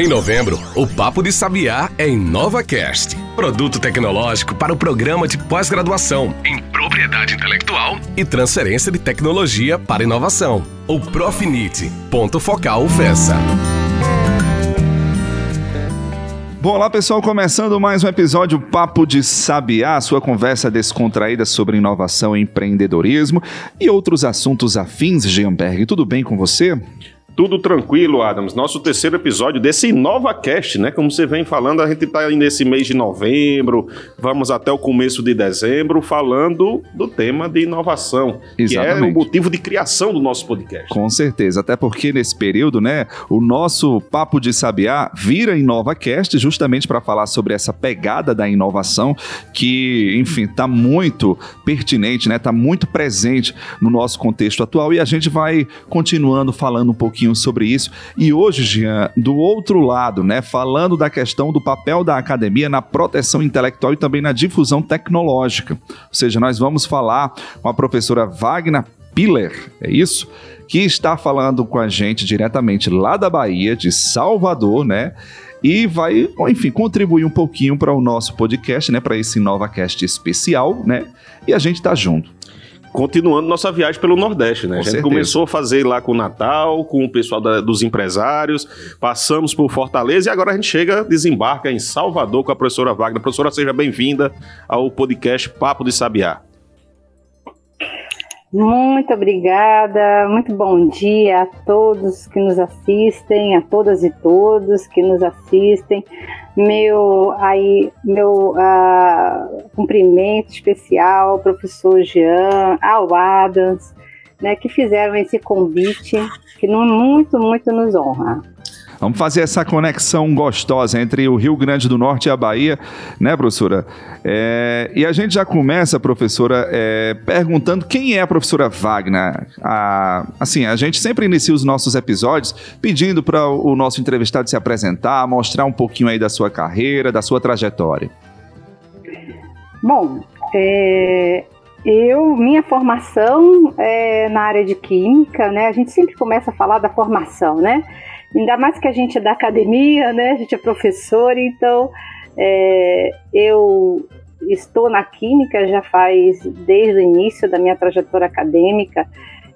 Em novembro, o Papo de Sabiá é em NovaCast, produto tecnológico para o programa de pós-graduação em propriedade intelectual e transferência de tecnologia para inovação. O Profinite, ponto focal FESA. Bom, olá pessoal, começando mais um episódio Papo de Sabiá, sua conversa descontraída sobre inovação empreendedorismo e outros assuntos afins, Jeanberg. Tudo bem com você? Tudo tranquilo, Adams. Nosso terceiro episódio desse InovaCast, né? Como você vem falando, a gente está aí nesse mês de novembro, vamos até o começo de dezembro, falando do tema de inovação, Exatamente. que é o motivo de criação do nosso podcast. Com certeza, até porque nesse período, né, o nosso Papo de Sabiá vira InovaCast justamente para falar sobre essa pegada da inovação que, enfim, está muito pertinente, né? Está muito presente no nosso contexto atual e a gente vai continuando falando um pouquinho pouquinho sobre isso. E hoje, Jean, do outro lado, né, falando da questão do papel da academia na proteção intelectual e também na difusão tecnológica. Ou seja, nós vamos falar com a professora Wagner Piller, é isso? Que está falando com a gente diretamente lá da Bahia, de Salvador, né? E vai, enfim, contribuir um pouquinho para o nosso podcast, né? Para esse NovaCast especial, né? E a gente tá junto continuando nossa viagem pelo Nordeste, né? Com a gente certeza. começou a fazer lá com o Natal, com o pessoal da, dos empresários, passamos por Fortaleza e agora a gente chega, desembarca em Salvador com a professora Wagner. Professora, seja bem-vinda ao podcast Papo de Sabiá. Muito obrigada, muito bom dia a todos que nos assistem, a todas e todos que nos assistem. Meu, aí, meu uh, cumprimento especial ao professor Jean, ao Adams, né, que fizeram esse convite, que muito, muito nos honra. Vamos fazer essa conexão gostosa entre o Rio Grande do Norte e a Bahia, né, professora? É, e a gente já começa, professora, é, perguntando quem é a professora Wagner. A, assim, a gente sempre inicia os nossos episódios pedindo para o nosso entrevistado se apresentar, mostrar um pouquinho aí da sua carreira, da sua trajetória. Bom, é, eu, minha formação é na área de química, né? A gente sempre começa a falar da formação, né? Ainda mais que a gente é da academia, né? A gente é professor, então é, eu estou na química já faz desde o início da minha trajetória acadêmica.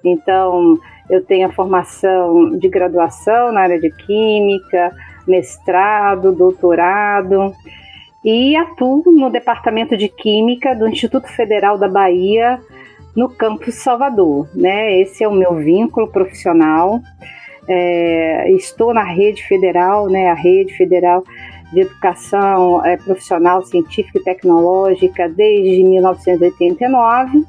Então eu tenho a formação de graduação na área de química, mestrado, doutorado e atuo no departamento de química do Instituto Federal da Bahia no campus Salvador, né? Esse é o meu vínculo profissional. É, estou na rede federal, né, a rede federal de educação é, profissional, científica e tecnológica desde 1989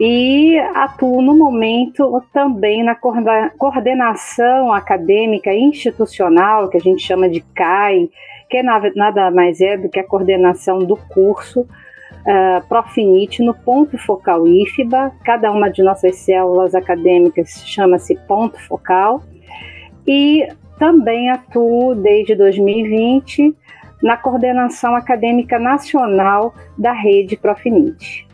e atuo no momento também na coordenação acadêmica institucional, que a gente chama de CAI, que nada mais é do que a coordenação do curso uh, Profinite no ponto focal IFBA. Cada uma de nossas células acadêmicas chama-se ponto focal e também atuo desde 2020 na coordenação acadêmica nacional da rede Profinite.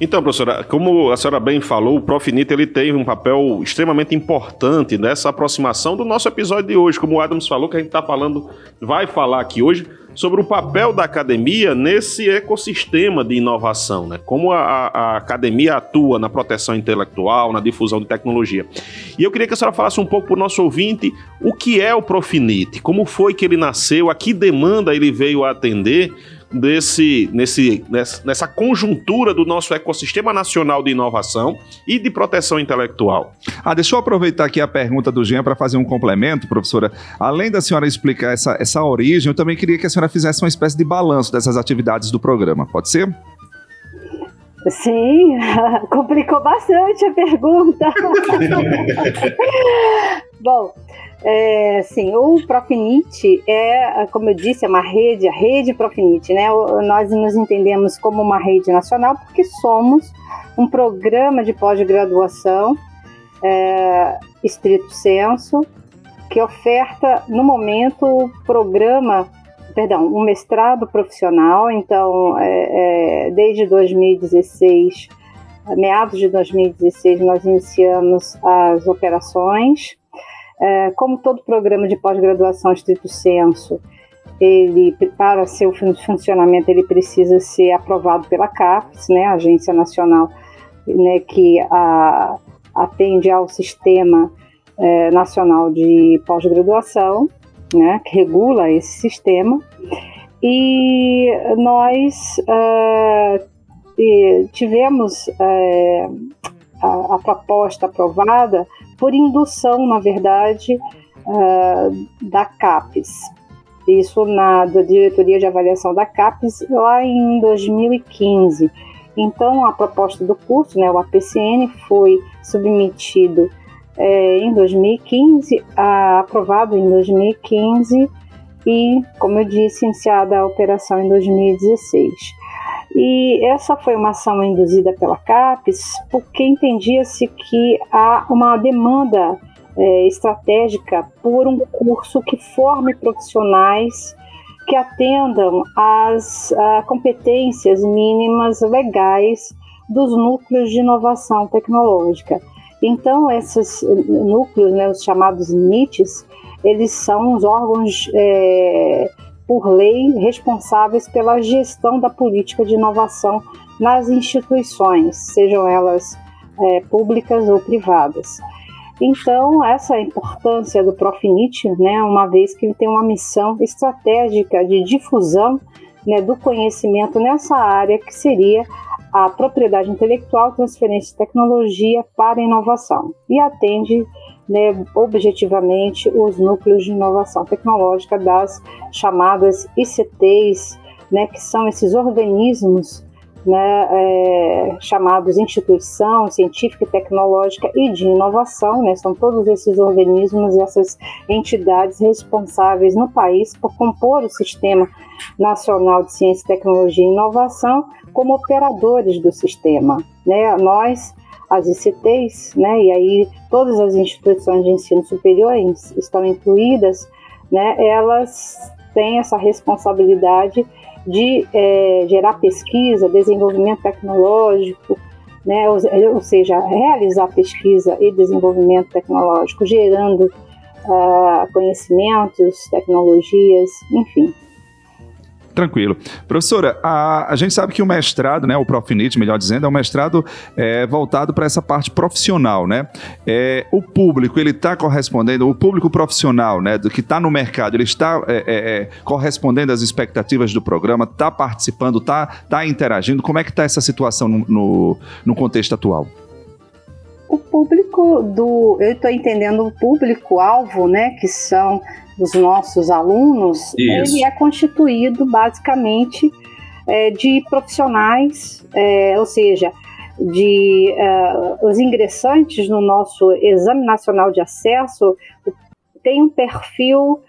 Então, professora, como a senhora bem falou, o Profinite ele teve um papel extremamente importante nessa aproximação do nosso episódio de hoje. Como o Adams falou, que a gente está falando, vai falar aqui hoje sobre o papel da academia nesse ecossistema de inovação, né? Como a, a, academia atua na proteção intelectual, na difusão de tecnologia. E eu queria que a senhora falasse um pouco para o nosso ouvinte o que é o Profinite, como foi que ele nasceu, a que demanda ele veio atender desse, nesse, nessa conjuntura do nosso ecossistema nacional de inovação e de proteção intelectual. Ah, deixa eu aproveitar aqui a pergunta do Jean para fazer um complemento, professora. Além da senhora explicar essa, essa origem, eu também queria que a senhora fizesse uma espécie de balanço dessas atividades do programa. Pode ser? Sim, complicou bastante a pergunta. Bom, é, sim, o Profinite é, como eu disse, é uma rede, a rede Profinite, né? Nós nos entendemos como uma rede nacional porque somos um programa de pós-graduação é, estrito senso que oferta no momento o programa, perdão, um mestrado profissional. Então, é, é, desde 2016, meados de 2016, nós iniciamos as operações É, como todo programa de pós-graduação estrito senso, ele para seu funcionamento ele precisa ser aprovado pela CAPES, né, Agência Nacional, né, que a, atende ao sistema é, nacional de pós-graduação, né, que regula esse sistema. E nós uh, tivemos uh, a, a, proposta aprovada por indução, na verdade, uh, da CAPES. Isso na diretoria de avaliação da CAPES lá em 2015. Então, a proposta do curso, né, o APCN, foi submetido é, em 2015, a, aprovado em 2015 e, como eu disse, iniciada a operação em 2016. E essa foi uma ação induzida pela CAPES porque entendia-se que há uma demanda é, estratégica por um curso que forme profissionais que atendam às competências mínimas legais dos núcleos de inovação tecnológica. Então, esses núcleos, né, os chamados NITs, eles são os órgãos, é, por lei, responsáveis pela gestão da política de inovação nas instituições, sejam elas é, públicas ou privadas. Então, essa é a importância do Profinit, né, uma vez que ele tem uma missão estratégica de difusão né, do conhecimento nessa área que seria a propriedade intelectual, transferência de tecnologia para inovação e atende né, objetivamente os núcleos de inovação tecnológica das chamadas ICTs, né, que são esses organismos né, é, chamados instituição científica e tecnológica e de inovação, né, são todos esses organismos, essas entidades responsáveis no país por compor o Sistema Nacional de Ciência, Tecnologia e Inovação como operadores do sistema. Né? Nós, as ICTs, né, e aí todas as instituições de ensino superior estão incluídas, né, elas têm essa responsabilidade de é, gerar pesquisa, desenvolvimento tecnológico, né, ou, ou, seja, realizar pesquisa e desenvolvimento tecnológico, gerando uh, conhecimentos, tecnologias, enfim. Tranquilo. Professora, a, a gente sabe que o mestrado, né, o Profinit, melhor dizendo, é um mestrado é, voltado para essa parte profissional, né? É, o público, ele está correspondendo, o público profissional, né, do que está no mercado, ele está é, é, é, correspondendo às expectativas do programa, está participando, está tá interagindo. Como é que está essa situação no, no, no contexto atual? O público do, eu estou entendendo o público-alvo, né, que são os nossos alunos, Isso. ele é constituído basicamente é, de profissionais, é, ou seja, de uh, os ingressantes no nosso Exame Nacional de Acesso tem um perfil,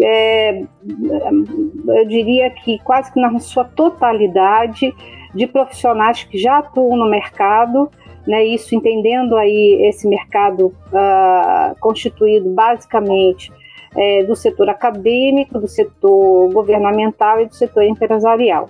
é, eu diria que quase que na sua totalidade, de profissionais que já atuam no mercado, né, isso entendendo aí esse mercado uh, constituído basicamente é, do setor acadêmico, do setor governamental e do setor empresarial.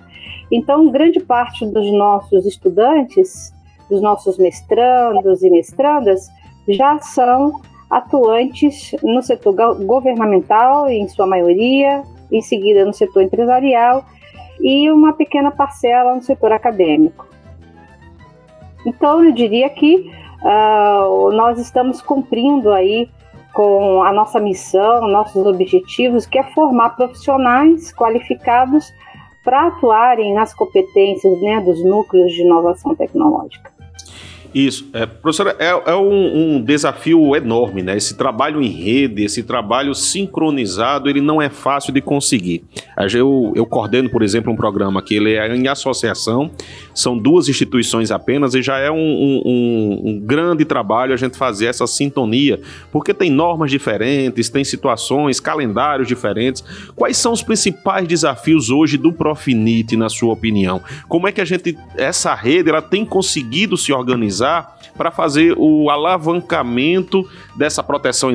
Então, grande parte dos nossos estudantes, dos nossos mestrandos e mestrandas, já são atuantes no setor governamental, em sua maioria, em seguida no setor empresarial e uma pequena parcela no setor acadêmico. Então, eu diria que uh, nós estamos cumprindo aí com a nossa missão, nossos objetivos, que é formar profissionais qualificados para atuarem nas competências né, dos núcleos de inovação tecnológica. Isso, é, professora, é, é um, um, desafio enorme, né? Esse trabalho em rede, esse trabalho sincronizado, ele não é fácil de conseguir. Eu, eu coordeno, por exemplo, um programa que ele é em associação, são duas instituições apenas e já é um, um, um grande trabalho a gente fazer essa sintonia, porque tem normas diferentes, tem situações, calendários diferentes. Quais são os principais desafios hoje do Profinit, na sua opinião? Como é que a gente, essa rede, ela tem conseguido se organizar? Utilizar para fazer o alavancamento dessa proteção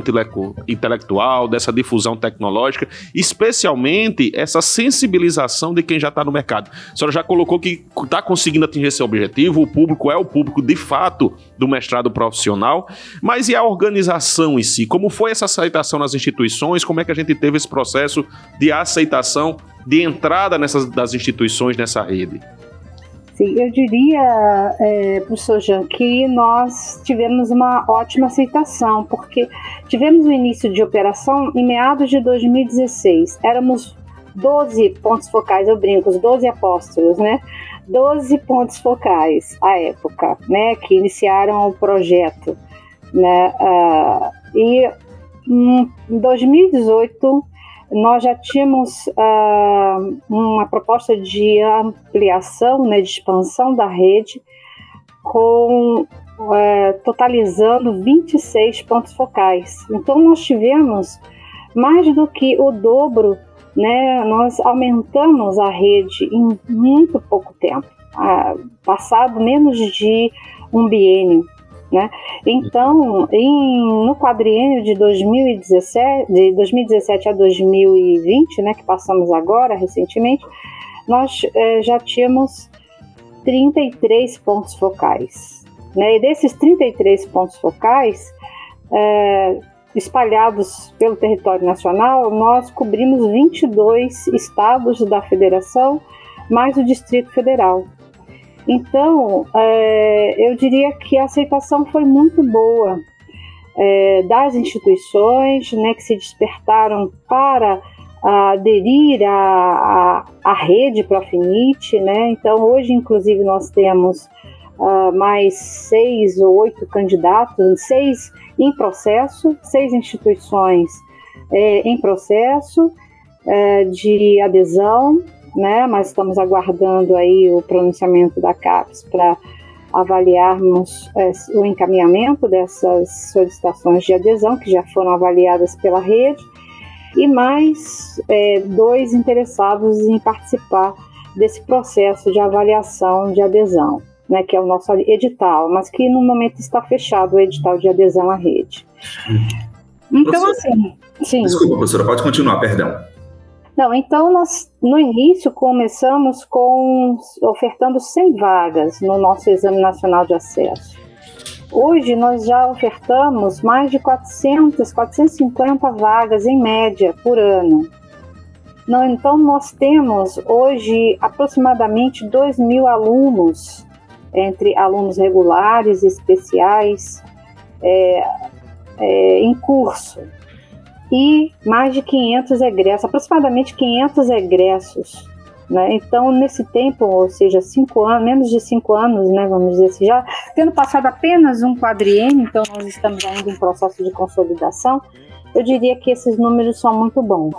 intelectual, dessa difusão tecnológica, especialmente essa sensibilização de quem já está no mercado. A senhora já colocou que está conseguindo atingir esse objetivo, o público é o público de fato do mestrado profissional, mas e a organização em si? Como foi essa aceitação nas instituições? Como é que a gente teve esse processo de aceitação, de entrada nessas, das instituições nessa rede? Sim, eu diria, é, professor Jean, que nós tivemos uma ótima aceitação, porque tivemos o início de operação em meados de 2016. Éramos 12 pontos focais, eu brinco, os 12 apóstolos, né? 12 pontos focais à época, né? Que iniciaram o projeto, né? Uh, e em 2018 nós já tínhamos uh, uma proposta de ampliação, né, de expansão da rede, com uh, totalizando 26 pontos focais. Então nós tivemos mais do que o dobro, né, nós aumentamos a rede em muito pouco tempo, uh, passado menos de um biênio. Né? Então, em, no quadriênio de 2017, de 2017 a 2020, né, que passamos agora recentemente, nós é, já tínhamos 33 pontos focais. Né? E desses 33 pontos focais, é, espalhados pelo território nacional, nós cobrimos 22 estados da federação, mais o Distrito Federal. Então, é, eu diria que a aceitação foi muito boa é, das instituições né, que se despertaram para aderir à, à, rede Profinite. Né? Então, hoje, inclusive, nós temos uh, mais seis ou oito candidatos, seis em processo, seis instituições é, em processo é, de adesão né? Mas estamos aguardando aí o pronunciamento da CAPES para avaliarmos é, o encaminhamento dessas solicitações de adesão que já foram avaliadas pela rede e mais é, dois interessados em participar desse processo de avaliação de adesão, né, que é o nosso edital, mas que no momento está fechado o edital de adesão à rede. Então, assim, sim. Desculpa, professora, pode continuar, perdão. Não, então nós no início começamos com ofertando 100 vagas no nosso Exame Nacional de Acesso. Hoje nós já ofertamos mais de 400, 450 vagas em média por ano. Não, então nós temos hoje aproximadamente 2 mil alunos, entre alunos regulares e especiais, é, é, em curso e mais de 500 egressos, aproximadamente 500 egressos. Né? Então, nesse tempo, ou seja, cinco anos, menos de cinco anos, né, vamos dizer assim, já tendo passado apenas um quadriênio, então nós estamos ainda em processo de consolidação, eu diria que esses números são muito bons.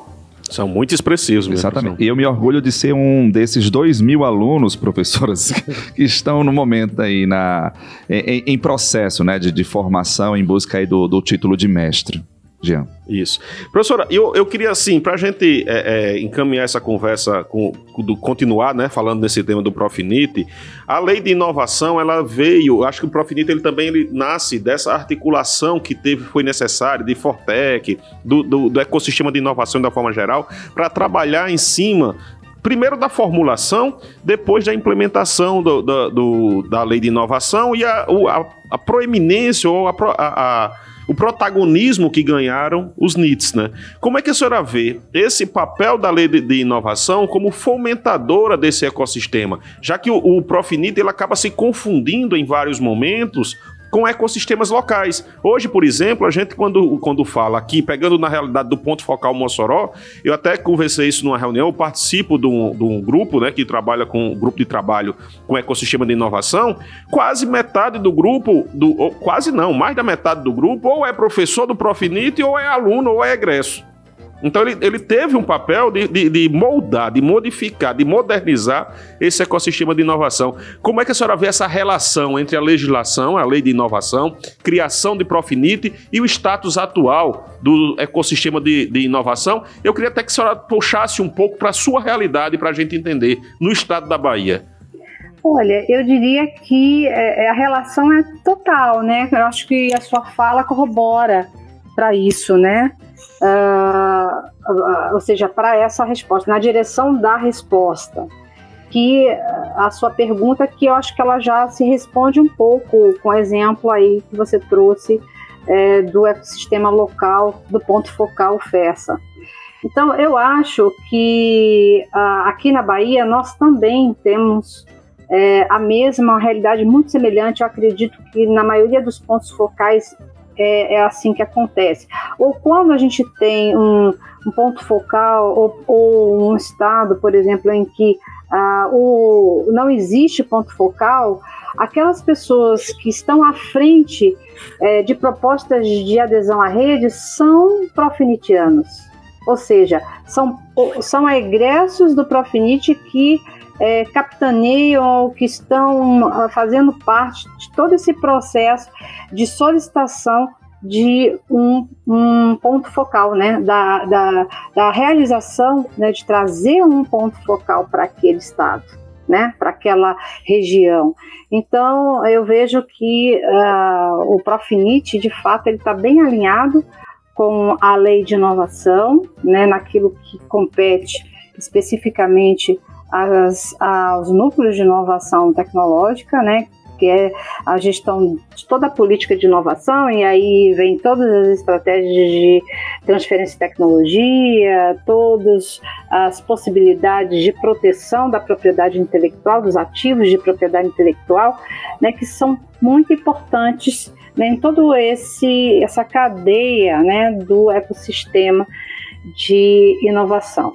São muito expressivos mesmo. Exatamente. E eu me orgulho de ser um desses dois mil alunos, professoras, que estão no momento aí na, em, em processo né, de, de, formação em busca aí do, do título de mestre. Jean. Isso. Professora, eu, eu queria, assim, para a gente é, é, encaminhar essa conversa, com, do, continuar, né, falando nesse tema do Profinite, a lei de inovação, ela veio, acho que o Profinite, ele também ele nasce dessa articulação que teve, foi necessária, de Fortec, do, do, do ecossistema de inovação da forma geral, para trabalhar em cima primeiro da formulação, depois da implementação do, do, do, da lei de inovação e a, a, a proeminência ou a, a, o protagonismo que ganharam os NITs, né? Como é que a senhora vê esse papel da lei de, de inovação como fomentadora desse ecossistema? Já que o, o Profinit ele acaba se confundindo em vários momentos com ecossistemas locais. Hoje, por exemplo, a gente quando, quando fala aqui, pegando na realidade do ponto focal Mossoró, eu até conversei isso numa reunião, eu participo de um, de um grupo, né, que trabalha com um grupo de trabalho com ecossistema de inovação, quase metade do grupo, do, ou, quase não, mais da metade do grupo, ou é professor do Profinite, ou é aluno, ou é egresso. Então ele, ele teve um papel de, de, de, moldar, de modificar, de modernizar esse ecossistema de inovação. Como é que a senhora vê essa relação entre a legislação, a lei de inovação, criação de Profinite e o status atual do ecossistema de, de inovação? Eu queria até que a senhora puxasse um pouco para a sua realidade para a gente entender no estado da Bahia. Olha, eu diria que é, é, a relação é total, né? Eu acho que a sua fala corrobora para isso, né? Uh, ou seja, para essa resposta, na direção da resposta. Que a sua pergunta, que eu acho que ela já se responde um pouco com o exemplo aí que você trouxe é, do ecossistema local, do ponto focal FESA. Então, eu acho que uh, aqui na Bahia nós também temos é, a mesma realidade muito semelhante. Eu acredito que na maioria dos pontos focais é, é assim que acontece. Ou quando a gente tem um, um ponto focal ou, ou, um estado, por exemplo, em que ah, o, não existe ponto focal, aquelas pessoas que estão à frente é, de propostas de adesão à rede são profinitianos. Ou seja, são, são egressos do Profinit que é, ou que estão ah, fazendo parte de todo esse processo de solicitação de um, um ponto focal, né, da, da, da realização, né, de trazer um ponto focal para aquele estado, né, para aquela região. Então, eu vejo que uh, o Profinit, de fato, ele está bem alinhado com a lei de inovação, né, naquilo que compete especificamente as, aos núcleos de inovação tecnológica, né, que é a gestão de toda a política de inovação, e aí vem todas as estratégias de transferência de tecnologia, todas as possibilidades de proteção da propriedade intelectual, dos ativos de propriedade intelectual, né, que são muito importantes né, em todo esse essa cadeia né, do ecossistema de inovação.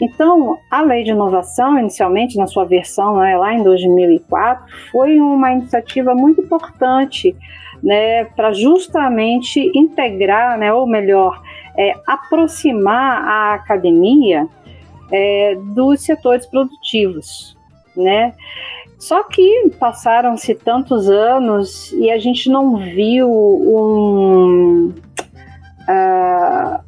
Então, a lei de inovação, inicialmente na sua versão né, lá em 2004, foi uma iniciativa muito importante né, para justamente integrar, né, ou melhor, é, aproximar a academia é, dos setores produtivos, né? Só que passaram-se tantos anos e a gente não viu um, uh,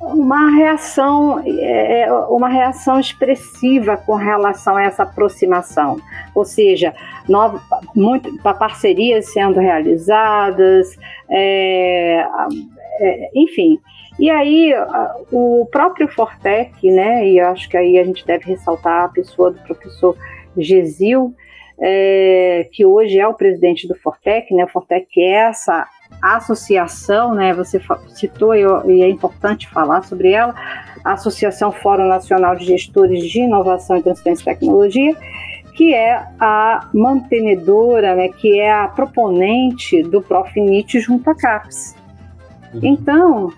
uma reação, é, é, uma reação expressiva com relação a essa aproximação, ou seja, nova, muito, parcerias sendo realizadas, é, é, enfim. E aí o próprio Fortec, né, e acho que aí a gente deve ressaltar a pessoa do professor Gesil, é, que hoje é o presidente do Fortec, né? O Fortec é essa associação, né? Você citou e é importante falar sobre ela, a Associação Fórum Nacional de Gestores de Inovação e Transferência de Tecnologia, que é a mantenedora, né? Que é a proponente do Profinit junto à CAPES. Uhum. Então,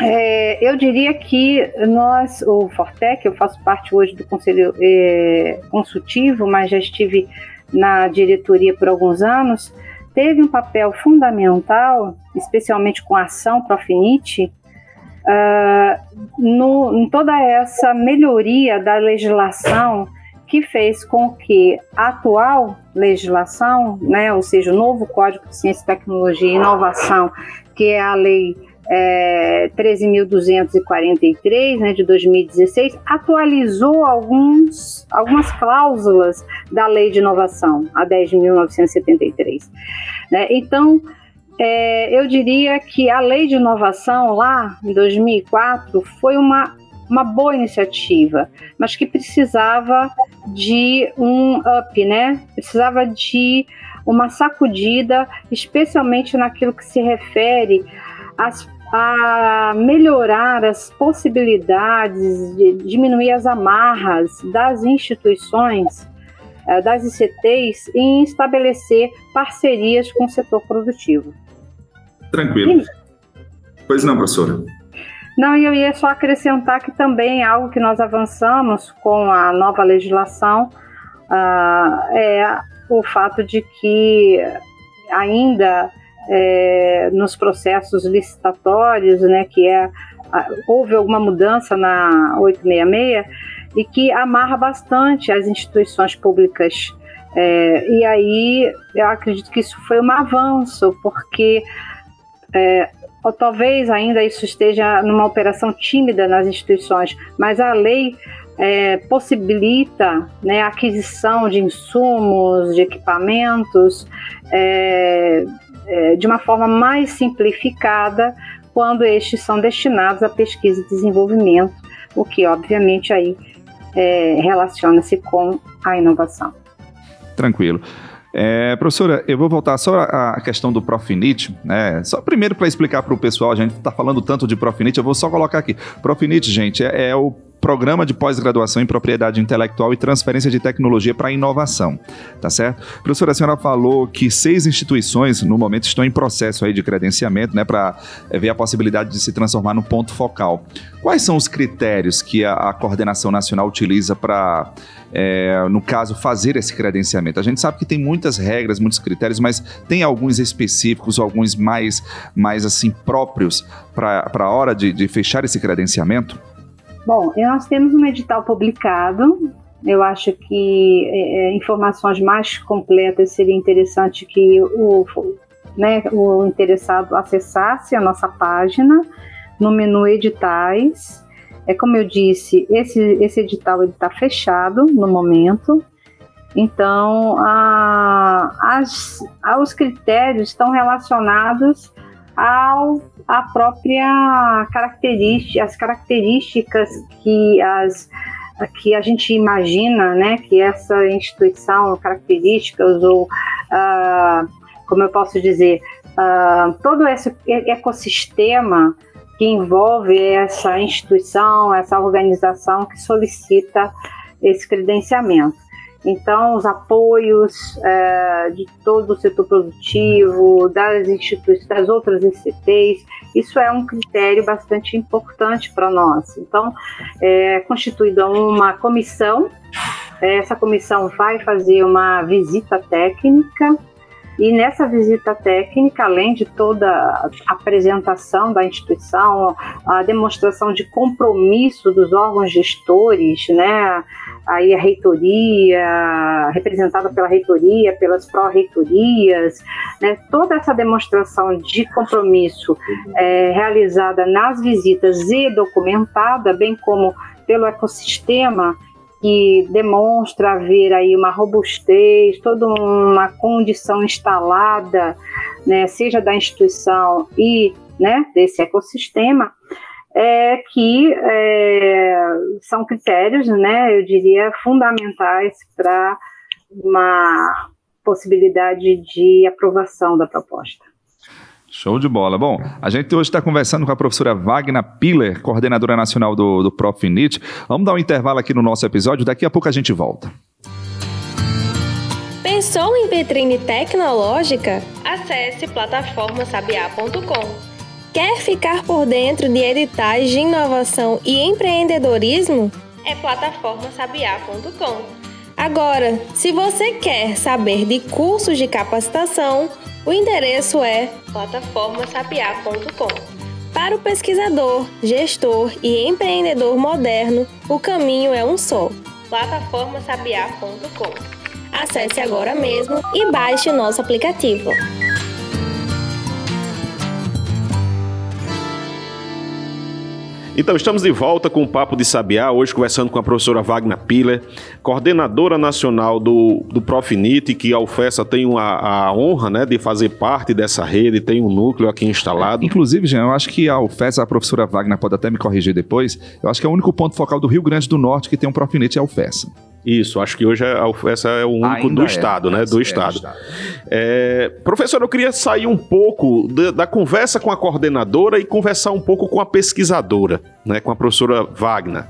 é, eu diria que nós, o Fortec, eu faço parte hoje do Conselho é, Consultivo, mas já estive na diretoria por alguns anos, teve um papel fundamental, especialmente com a ação Profinite, uh, no, em toda essa melhoria da legislação que fez com que a atual legislação, né, ou seja, o novo Código de Ciência, Tecnologia e Inovação, que é a lei é, 13.243, né, de 2016, atualizou alguns, algumas cláusulas da Lei de Inovação, a 10.973. Né? Então, é, eu diria que a Lei de Inovação, lá em 2004, foi uma, uma boa iniciativa, mas que precisava de um up, né? precisava de uma sacudida, especialmente naquilo que se refere às a melhorar as possibilidades de diminuir as amarras das instituições, eh, das ICTs, em estabelecer parcerias com o setor produtivo. Tranquilo. Pois não, professora. Não, eu ia só acrescentar que também algo que nós avançamos com a nova legislação uh, é o fato de que ainda é, nos processos licitatórios, né, que é houve alguma mudança na 866 e que amarra bastante as instituições públicas. É, e aí eu acredito que isso foi um avanço, porque é, ou talvez ainda isso esteja numa operação tímida nas instituições, mas a lei é, possibilita né, a aquisição de insumos, de equipamentos, é, é, de uma forma mais simplificada quando estes são destinados à pesquisa e desenvolvimento, o que obviamente aí é, relaciona-se com a inovação. Tranquilo. É, professora, eu vou voltar só à questão do Profinit, né? Só primeiro para explicar para o pessoal, a gente está falando tanto de Profinit, eu vou só colocar aqui. Profinit, gente, é, é o Programa de Pós-Graduação em Propriedade Intelectual e Transferência de Tecnologia para Inovação, tá certo? Professora, a senhora falou que seis instituições, no momento, estão em processo aí de credenciamento, né, para é, ver a possibilidade de se transformar no ponto focal. Quais são os critérios que a, a coordenação nacional utiliza para, é, no caso, fazer esse credenciamento? A gente sabe que tem muitas regras, muitos critérios, mas tem alguns específicos, alguns mais, mais assim, próprios para a hora de, de fechar esse credenciamento? Bom, nós temos um edital publicado. Eu acho que é, é, informações mais completas seria interessante que o, né, o interessado acessasse a nossa página no menu editais. É como eu disse, esse, esse edital está fechado no momento. Então, a, as, os critérios estão relacionados ao a própria característica, as características que as que a gente imagina, né, que essa instituição, características ou uh, como eu posso dizer, uh, todo esse ecossistema que envolve essa instituição, essa organização que solicita esse credenciamento. Então, os apoios é, de todo o setor produtivo, das instituições, das outras ICTs, isso é um critério bastante importante para nós. Então, é constituída uma comissão, essa comissão vai fazer uma visita técnica e nessa visita técnica, além de toda a apresentação da instituição, a demonstração de compromisso dos órgãos gestores, né, aí a reitoria, representada pela reitoria, pelas pró-reitorias, né, toda essa demonstração de compromisso é, realizada nas visitas e documentada, bem como pelo ecossistema que demonstra haver aí uma robustez, toda uma condição instalada, né, seja da instituição e né, desse ecossistema, é que é, são critérios, né, eu diria, fundamentais para uma possibilidade de aprovação da proposta. Show de bola. Bom, a gente hoje está conversando com a professora Wagner Piller, coordenadora nacional do, do Profinit. Vamos dar um intervalo aqui no nosso episódio, daqui a pouco a gente volta. Pensou em vitrine tecnológica? Acesse plataformasabiá.com. Quer ficar por dentro de editais de inovação e empreendedorismo? É plataformasabiá.com. Agora, se você quer saber de cursos de capacitação, o endereço é plataformasapiá.com. Para o pesquisador, gestor e empreendedor moderno, o caminho é um só: plataformasapiá.com. Acesse agora mesmo e baixe o nosso aplicativo. Então, estamos de volta com o Papo de Sabiá, hoje conversando com a professora Wagner Piller, coordenadora nacional do, do Profinit, que a UFESA tem uma, a honra né, de fazer parte dessa rede, tem um núcleo aqui instalado. Inclusive, Jean, eu acho que a UFESA, a professora Wagner pode até me corrigir depois, eu acho que é o único ponto focal do Rio Grande do Norte que tem um Profinit é a UFESA. Isso, acho que hoje é, essa é o único Ainda do é, Estado, né? Do é, Estado. estado. É, professor, eu queria sair um pouco da, da, conversa com a coordenadora e conversar um pouco com a pesquisadora, né? Com a professora Wagner.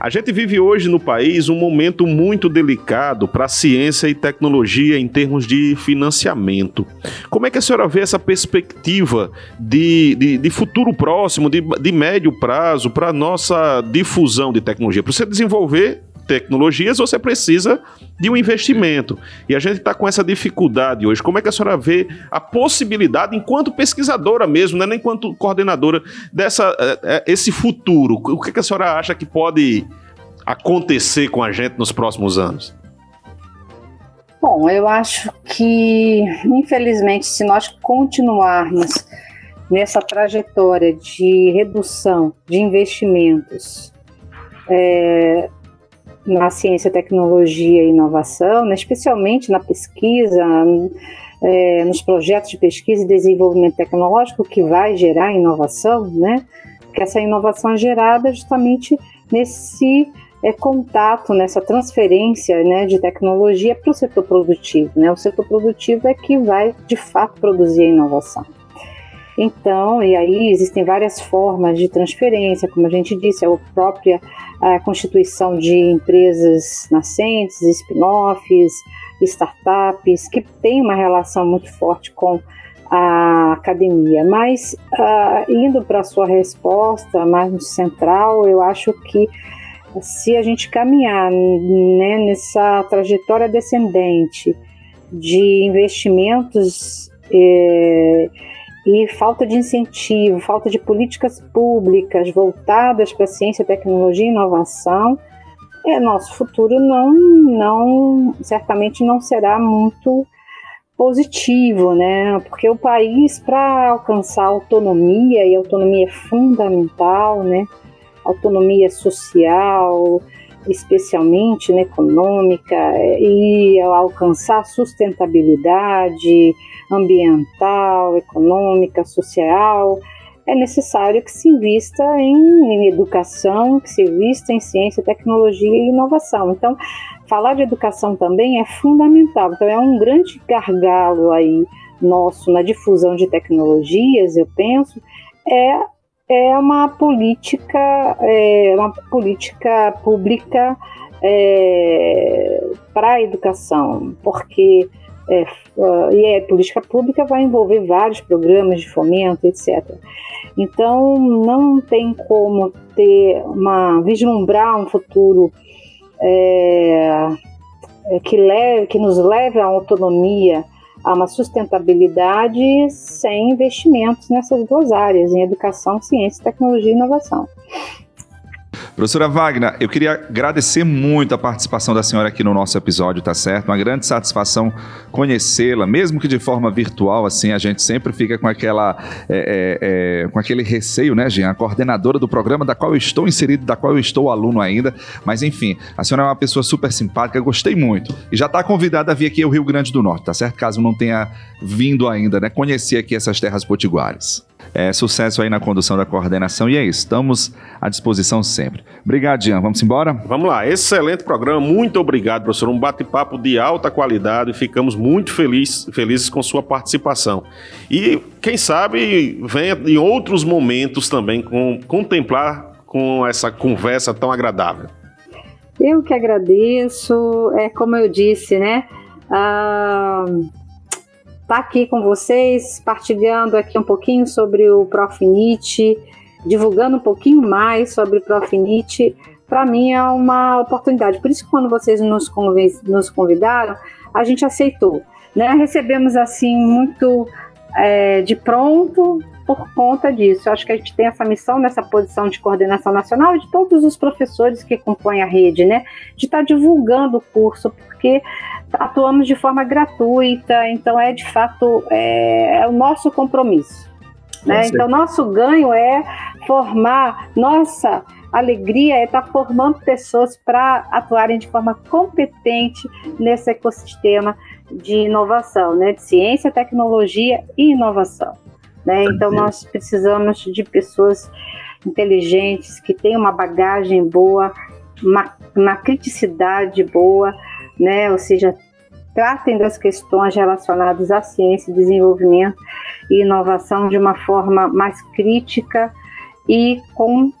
A gente vive hoje no país um momento muito delicado para a ciência e tecnologia em termos de financiamento. Como é que a senhora vê essa perspectiva de, de, de futuro próximo, de, de médio prazo, para a nossa difusão de tecnologia? Para você desenvolver tecnologias, você precisa de um investimento. E a gente está com essa dificuldade hoje. Como é que a senhora vê a possibilidade, enquanto pesquisadora mesmo, né, nem enquanto coordenadora, dessa eh, eh, esse futuro? O que, que a senhora acha que pode acontecer com a gente nos próximos anos? Bom, eu acho que, infelizmente, se nós continuarmos nessa trajetória de redução de investimentos, é, na ciência, tecnologia e inovação, né, especialmente na pesquisa, é, nos projetos de pesquisa e desenvolvimento tecnológico que vai gerar inovação, né? Porque essa inovação é gerada justamente nesse é, contato, nessa transferência né, de tecnologia para o setor produtivo. Né? O setor produtivo é que vai de fato produzir a inovação. Então, e aí existem várias formas de transferência, como a gente disse, a própria a constituição de empresas nascentes, spin-offs, startups, que tem uma relação muito forte com a academia. Mas, uh, indo para a sua resposta mais no central, eu acho que se a gente caminhar né, nessa trajetória descendente de investimentos eh, e falta de incentivo, falta de políticas públicas voltadas para ciência, tecnologia e inovação, é, nosso futuro não, não, certamente não será muito positivo, né? Porque o país, para alcançar autonomia, e autonomia é fundamental, né? Autonomia social, especialmente né, econômica, e alcançar sustentabilidade, ambiental, econômica, social, é necessário que se invista em, em, educação, que se invista em ciência, tecnologia e inovação. Então, falar de educação também é fundamental. Então, é um grande gargalo aí nosso na difusão de tecnologias, eu penso, é, é uma política, é uma política pública é, para a educação, porque é, e a política pública vai envolver vários programas de fomento, etc. Então, não tem como ter uma vislumbrar um futuro é, é, que, leve, que nos leve à autonomia, a uma sustentabilidade sem investimentos nessas duas áreas, em educação, ciência, tecnologia e inovação. Professora Wagner, eu queria agradecer muito a participação da senhora aqui no nosso episódio, tá certo? Uma grande satisfação conhecê-la, mesmo que de forma virtual, assim, a gente sempre fica com aquela, é, é, é, com aquele receio, né, Jean? A coordenadora do programa da qual eu estou inserido, da qual eu estou aluno ainda, mas enfim, a senhora é uma pessoa super simpática, gostei muito. E já está convidada a vir aqui ao Rio Grande do Norte, tá certo? Caso não tenha vindo ainda, né? Conhecer aqui essas terras potiguares. É, sucesso aí na condução da coordenação e é isso, estamos à disposição sempre. Obrigado, Jean. Vamos embora? Vamos lá, excelente programa, muito obrigado, professor. Um bate-papo de alta qualidade ficamos muito feliz, felizes com sua participação. E quem sabe venha em outros momentos também com, contemplar com essa conversa tão agradável. Eu que agradeço, é como eu disse, né? Ah estar tá aqui com vocês, partilhando aqui um pouquinho sobre o Profinite, divulgando um pouquinho mais sobre o Profinite, para mim é uma oportunidade. Por isso, quando vocês nos, nos convidaram, a gente aceitou. Né? Recebemos assim muito é, de pronto por conta disso. Eu acho que a gente tem essa missão nessa posição de coordenação nacional de todos os professores que compõem a rede, né? De estar tá divulgando o curso, porque atuamos de forma gratuita, então é de fato é, é o nosso compromisso. Né? Então, nosso ganho é formar, nossa alegria é estar formando pessoas para atuarem de forma competente nesse ecossistema de inovação, né? de ciência, tecnologia e inovação. Né? Então, nós precisamos de pessoas inteligentes, que tenham uma bagagem boa, uma, uma criticidade boa, né? Ou seja, tratem das questões relacionadas à ciência, desenvolvimento e inovação de uma forma mais crítica e com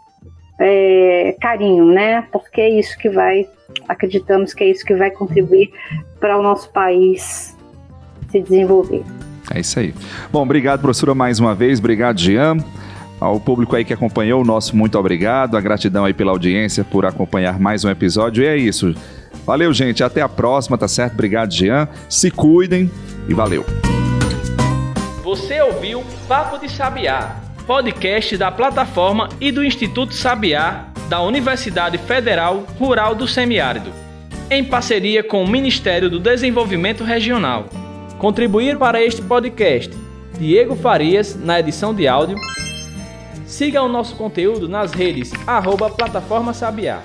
é, carinho, né? Porque é isso que vai, acreditamos que é isso que vai contribuir para o nosso país se desenvolver. É isso aí. Bom, obrigado, professora, mais uma vez. Obrigado, Jean. Ao público aí que acompanhou, o nosso muito obrigado. A gratidão aí pela audiência por acompanhar mais um episódio. E é isso. Valeu, gente. Até a próxima, tá certo? Obrigado, Jean. Se cuidem e valeu. Você ouviu Papo de Sabiá, podcast da plataforma e do Instituto Sabiá da Universidade Federal Rural do Semiárido, em parceria com o Ministério do Desenvolvimento Regional. Contribuir para este podcast Diego Farias na edição de áudio. Siga o nosso conteúdo nas redes arroba Plataforma Sabiá.